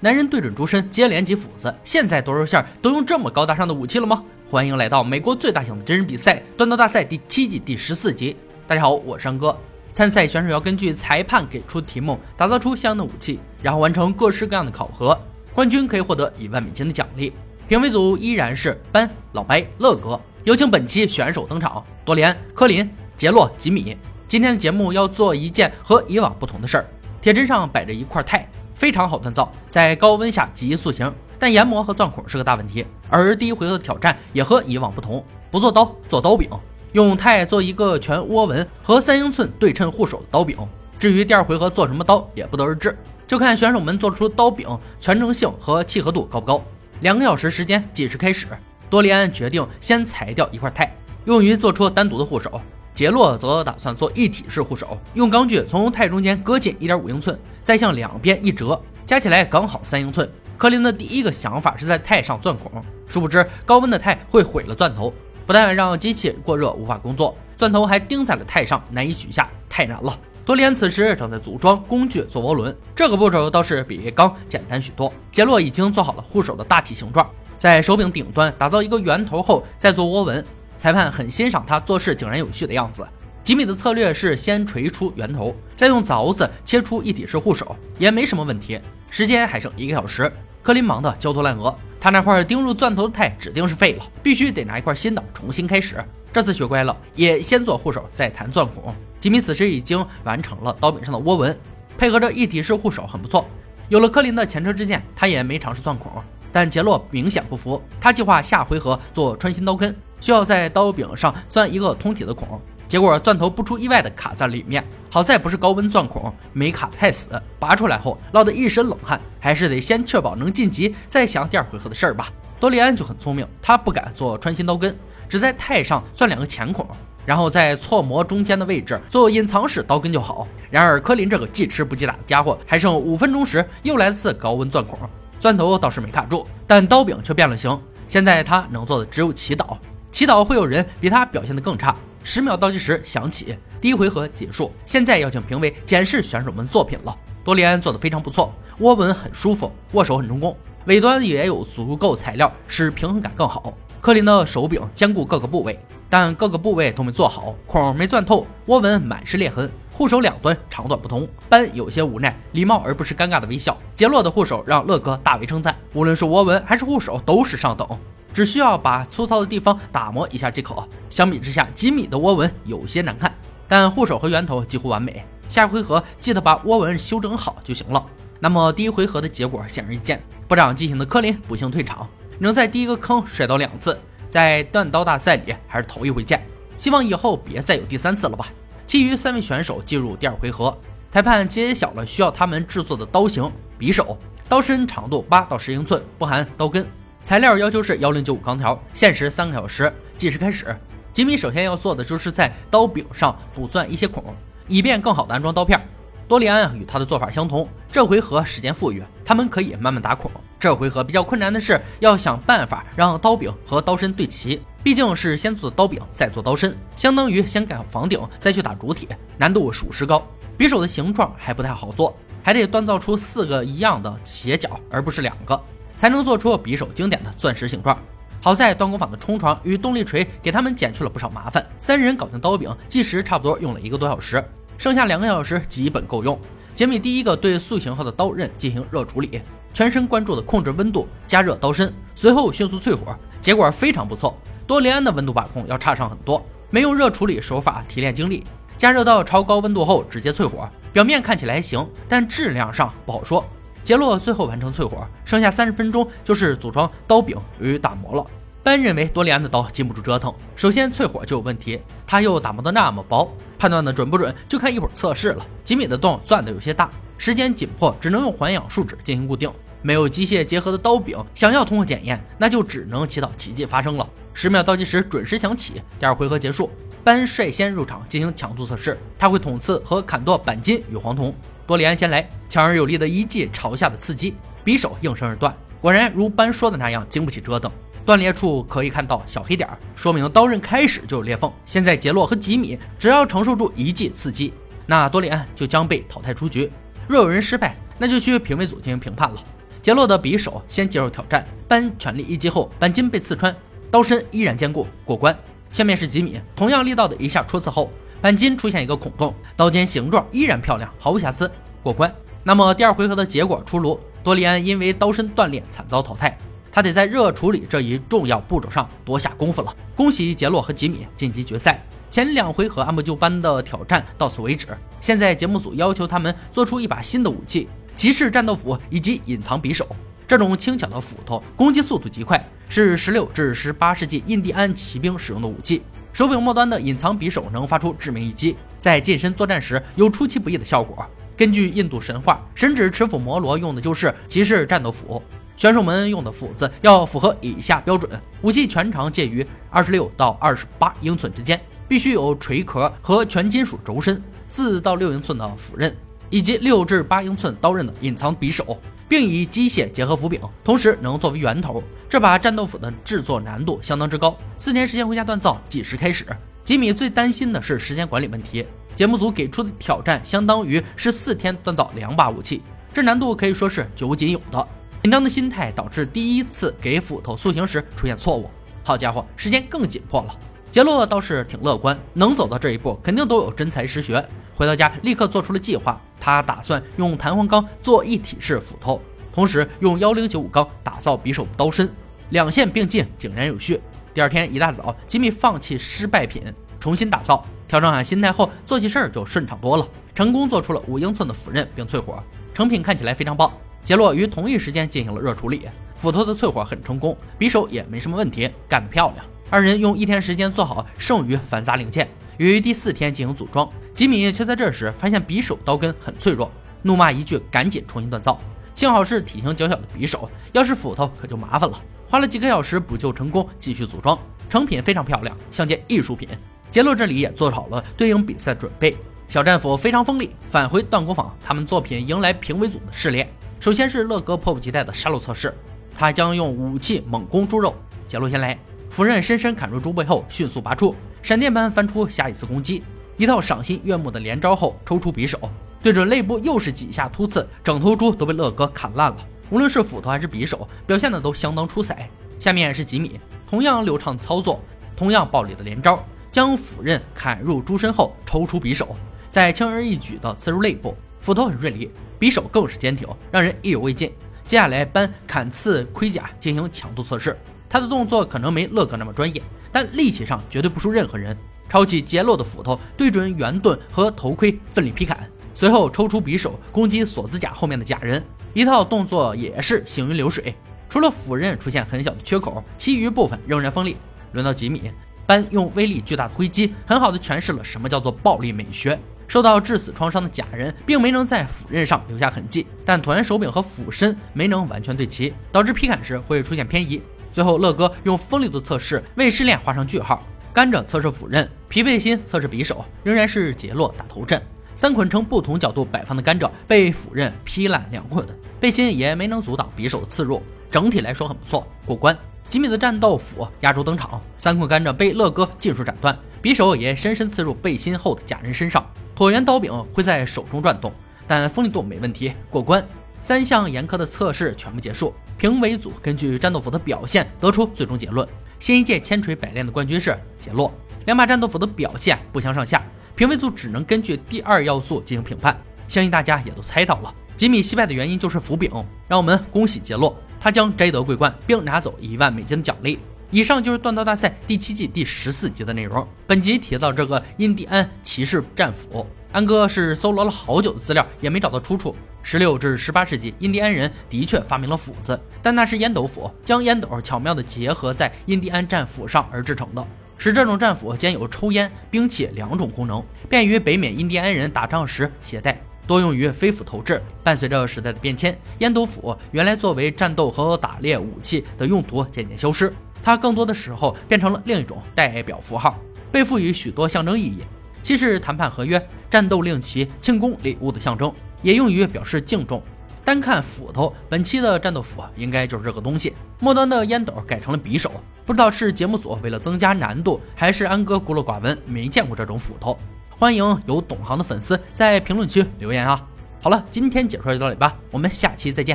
男人对准猪身接连几斧子，现在多肉馅都用这么高大上的武器了吗？欢迎来到美国最大型的真人比赛——断刀大赛第七季第十四集。大家好，我是山哥。参赛选手要根据裁判给出的题目，打造出相应的武器，然后完成各式各样的考核。冠军可以获得一万美金的奖励。评委组依然是班、老白、乐哥。有请本期选手登场：多连、科林、杰洛、吉米。今天的节目要做一件和以往不同的事儿。铁砧上摆着一块钛。非常好锻造，在高温下极易塑形，但研磨和钻孔是个大问题。而第一回合的挑战也和以往不同，不做刀，做刀柄，用钛做一个全涡纹和三英寸对称护手的刀柄。至于第二回合做什么刀，也不得而知，就看选手们做出刀柄全程性和契合度高不高。两个小时时间计时开始，多利安决定先裁掉一块钛，用于做出单独的护手。杰洛则打算做一体式护手，用钢锯从钛中间割进一点五英寸，再向两边一折，加起来刚好三英寸。柯林的第一个想法是在钛上钻孔，殊不知高温的钛会毁了钻头，不但让机器过热无法工作，钻头还钉在了钛上，难以取下，太难了。多连此时正在组装工具做涡轮，这个步骤倒是比钢简单许多。杰洛已经做好了护手的大体形状，在手柄顶端打造一个圆头后，再做涡纹。裁判很欣赏他做事井然有序的样子。吉米的策略是先锤出圆头，再用凿子切出一体式护手，也没什么问题。时间还剩一个小时，科林忙得焦头烂额。他那块钉入钻头的钛指定是废了，必须得拿一块新的重新开始。这次学乖了，也先做护手，再弹钻孔。吉米此时已经完成了刀柄上的涡纹，配合着一体式护手很不错。有了科林的前车之鉴，他也没尝试钻孔。但杰洛明显不服，他计划下回合做穿心刀根，需要在刀柄上钻一个通体的孔。结果钻头不出意外的卡在里面，好在不是高温钻孔，没卡太死。拔出来后落得一身冷汗，还是得先确保能晋级，再想第二回合的事儿吧。多利安就很聪明，他不敢做穿心刀根，只在钛上钻两个浅孔，然后在错模中间的位置做隐藏式刀根就好。然而科林这个记吃不记打的家伙，还剩五分钟时又来次高温钻孔。钻头倒是没卡住，但刀柄却变了形。现在他能做的只有祈祷，祈祷会有人比他表现的更差。十秒倒计时响起，第一回合结束。现在要请评委检视选手们作品了。多利安做的非常不错，握纹很舒服，握手很成功，尾端也有足够材料使平衡感更好。柯林的手柄兼顾各个部位，但各个部位都没做好，孔没钻透，窝纹满是裂痕。护手两端长短不同，班有些无奈，礼貌而不失尴尬的微笑。杰洛的护手让乐哥大为称赞，无论是窝纹还是护手都是上等，只需要把粗糙的地方打磨一下即可。相比之下，吉米的涡纹有些难看，但护手和圆头几乎完美。下回合记得把涡纹修整好就行了。那么第一回合的结果显而易见，不长记性的科林不幸退场，能在第一个坑摔倒两次，在断刀大赛里还是头一回见，希望以后别再有第三次了吧。其余三位选手进入第二回合，裁判揭晓了需要他们制作的刀型：匕首，刀身长度八到十英寸，不含刀根。材料要求是幺零九五钢条，限时三个小时，计时开始。吉米首先要做的就是在刀柄上补钻一些孔，以便更好的安装刀片。多利安与他的做法相同，这回合时间富裕，他们可以慢慢打孔。这回合比较困难的是要想办法让刀柄和刀身对齐。毕竟是先做的刀柄，再做刀身，相当于先盖好房顶，再去打主体，难度属实高。匕首的形状还不太好做，还得锻造出四个一样的斜角，而不是两个，才能做出匕首经典的钻石形状。好在锻工坊的冲床与动力锤给他们减去了不少麻烦，三人搞定刀柄，计时差不多用了一个多小时，剩下两个小时基本够用。杰米第一个对塑形后的刀刃进行热处理，全神贯注地控制温度，加热刀身，随后迅速淬火，结果非常不错。多利安的温度把控要差上很多，没用热处理手法提炼精力，加热到超高温度后直接淬火，表面看起来还行，但质量上不好说。杰洛最后完成淬火，剩下三十分钟就是组装刀柄与打磨了。班认为多利安的刀经不住折腾，首先淬火就有问题，他又打磨的那么薄，判断的准不准就看一会儿测试了。吉米的洞钻的有些大，时间紧迫，只能用环氧树脂进行固定。没有机械结合的刀柄，想要通过检验，那就只能祈祷奇迹发生了。十秒倒计时准时响起，第二回合结束，班率先入场进行强度测试，他会捅刺和砍剁钣金与黄铜。多利安先来，强而有力的一记朝下的刺击，匕首应声而断。果然如班说的那样，经不起折腾，断裂处可以看到小黑点，说明刀刃开始就有裂缝。现在杰洛和吉米只要承受住一记刺击，那多利安就将被淘汰出局。若有人失败，那就需评委组进行评判了。杰洛的匕首先接受挑战，班全力一击后，板筋被刺穿，刀身依然坚固，过关。下面是吉米，同样力道的一下戳刺后，板筋出现一个孔洞，刀尖形状依然漂亮，毫无瑕疵，过关。那么第二回合的结果出炉，多利安因为刀身断裂惨遭淘汰，他得在热处理这一重要步骤上多下功夫了。恭喜杰洛和吉米晋级决赛。前两回合按部就班的挑战到此为止，现在节目组要求他们做出一把新的武器——骑士战斗斧以及隐藏匕首。这种轻巧的斧头攻击速度极快，是十六至十八世纪印第安骑兵使用的武器。手柄末端的隐藏匕首能发出致命一击，在近身作战时有出其不意的效果。根据印度神话，神指持斧摩罗用的就是骑士战斗斧。选手们用的斧子要符合以下标准：武器全长介于二十六到二十八英寸之间。必须有锤壳和全金属轴身，四到六英寸的斧刃，以及六至八英寸刀刃的隐藏匕首，并以机械结合斧柄，同时能作为圆头。这把战斗斧的制作难度相当之高，四天时间回家锻造，计时开始。吉米最担心的是时间管理问题。节目组给出的挑战相当于是四天锻造两把武器，这难度可以说是绝无仅有的。紧张的心态导致第一次给斧头塑形时出现错误。好家伙，时间更紧迫了。杰洛倒是挺乐观，能走到这一步，肯定都有真才实学。回到家，立刻做出了计划。他打算用弹簧钢做一体式斧头，同时用幺零九五钢打造匕首刀身，两线并进，井然有序。第二天一大早，吉米放弃失败品，重新打造，调整好心态后，做起事儿就顺畅多了。成功做出了五英寸的斧刃并淬火，成品看起来非常棒。杰洛于同一时间进行了热处理，斧头的淬火很成功，匕首也没什么问题，干得漂亮。二人用一天时间做好剩余繁杂零件，于第四天进行组装。吉米却在这时发现匕首刀根很脆弱，怒骂一句，赶紧重新锻造。幸好是体型较小的匕首，要是斧头可就麻烦了。花了几个小时补救成功，继续组装，成品非常漂亮，像件艺术品。杰洛这里也做好了对应比赛的准备，小战斧非常锋利。返回锻工坊，他们作品迎来评委组的试炼。首先是乐哥迫不及待的杀戮测试，他将用武器猛攻猪肉。杰洛先来。斧刃深深砍入猪背后，迅速拔出，闪电般翻出下一次攻击。一套赏心悦目的连招后，抽出匕首，对准肋部又是几下突刺，整头猪都被乐哥砍烂了。无论是斧头还是匕首，表现的都相当出彩。下面是吉米，同样流畅操作，同样暴力的连招，将斧刃砍入猪身后，抽出匕首，再轻而易举地刺入肋部。斧头很锐利，匕首更是坚挺，让人意犹未尽。接下来搬砍刺盔甲进行强度测试。他的动作可能没乐哥那么专业，但力气上绝对不输任何人。抄起杰洛的斧头，对准圆盾和头盔奋力劈砍，随后抽出匕首攻击锁子甲后面的假人，一套动作也是行云流水。除了斧刃出现很小的缺口，其余部分仍然锋利。轮到吉米，班用威力巨大的挥击，很好的诠释了什么叫做暴力美学。受到致死创伤的假人并没能在斧刃上留下痕迹，但椭圆手柄和斧身没能完全对齐，导致劈砍时会出现偏移。最后，乐哥用锋利度测试为试炼画上句号。甘蔗测试斧刃，皮背心测试匕首，仍然是杰洛打头阵。三捆呈不同角度摆放的甘蔗被斧刃劈烂两捆，背心也没能阻挡匕首的刺入。整体来说很不错，过关。吉米的战斗斧压轴登场，三捆甘蔗被乐哥尽数斩断，匕首也深深刺入背心后的假人身上。椭圆刀柄会在手中转动，但锋利度没问题，过关。三项严苛的测试全部结束，评委组根据战斗斧的表现得出最终结论：新一届千锤百炼的冠军是杰洛。两把战斗斧的表现不相上下，评委组只能根据第二要素进行评判。相信大家也都猜到了，吉米惜败的原因就是斧柄。让我们恭喜杰洛，他将摘得桂冠，并拿走一万美金的奖励。以上就是锻造大赛第七季第十四集的内容。本集提到这个印第安骑士战斧，安哥是搜罗了好久的资料，也没找到出处。十六至十八世纪，印第安人的确发明了斧子，但那是烟斗斧，将烟斗巧妙地结合在印第安战斧上而制成的，使这种战斧兼有抽烟、兵器两种功能，便于北美印第安人打仗时携带，多用于飞斧投掷。伴随着时代的变迁，烟斗斧原来作为战斗和打猎武器的用途渐渐消失，它更多的时候变成了另一种代表符号，被赋予许多象征意义，既是谈判合约、战斗令旗、庆功礼物的象征。也用于表示敬重。单看斧头，本期的战斗斧应该就是这个东西。末端的烟斗改成了匕首，不知道是节目组为了增加难度，还是安哥孤陋寡闻没见过这种斧头。欢迎有懂行的粉丝在评论区留言啊！好了，今天解说就到这里吧，我们下期再见。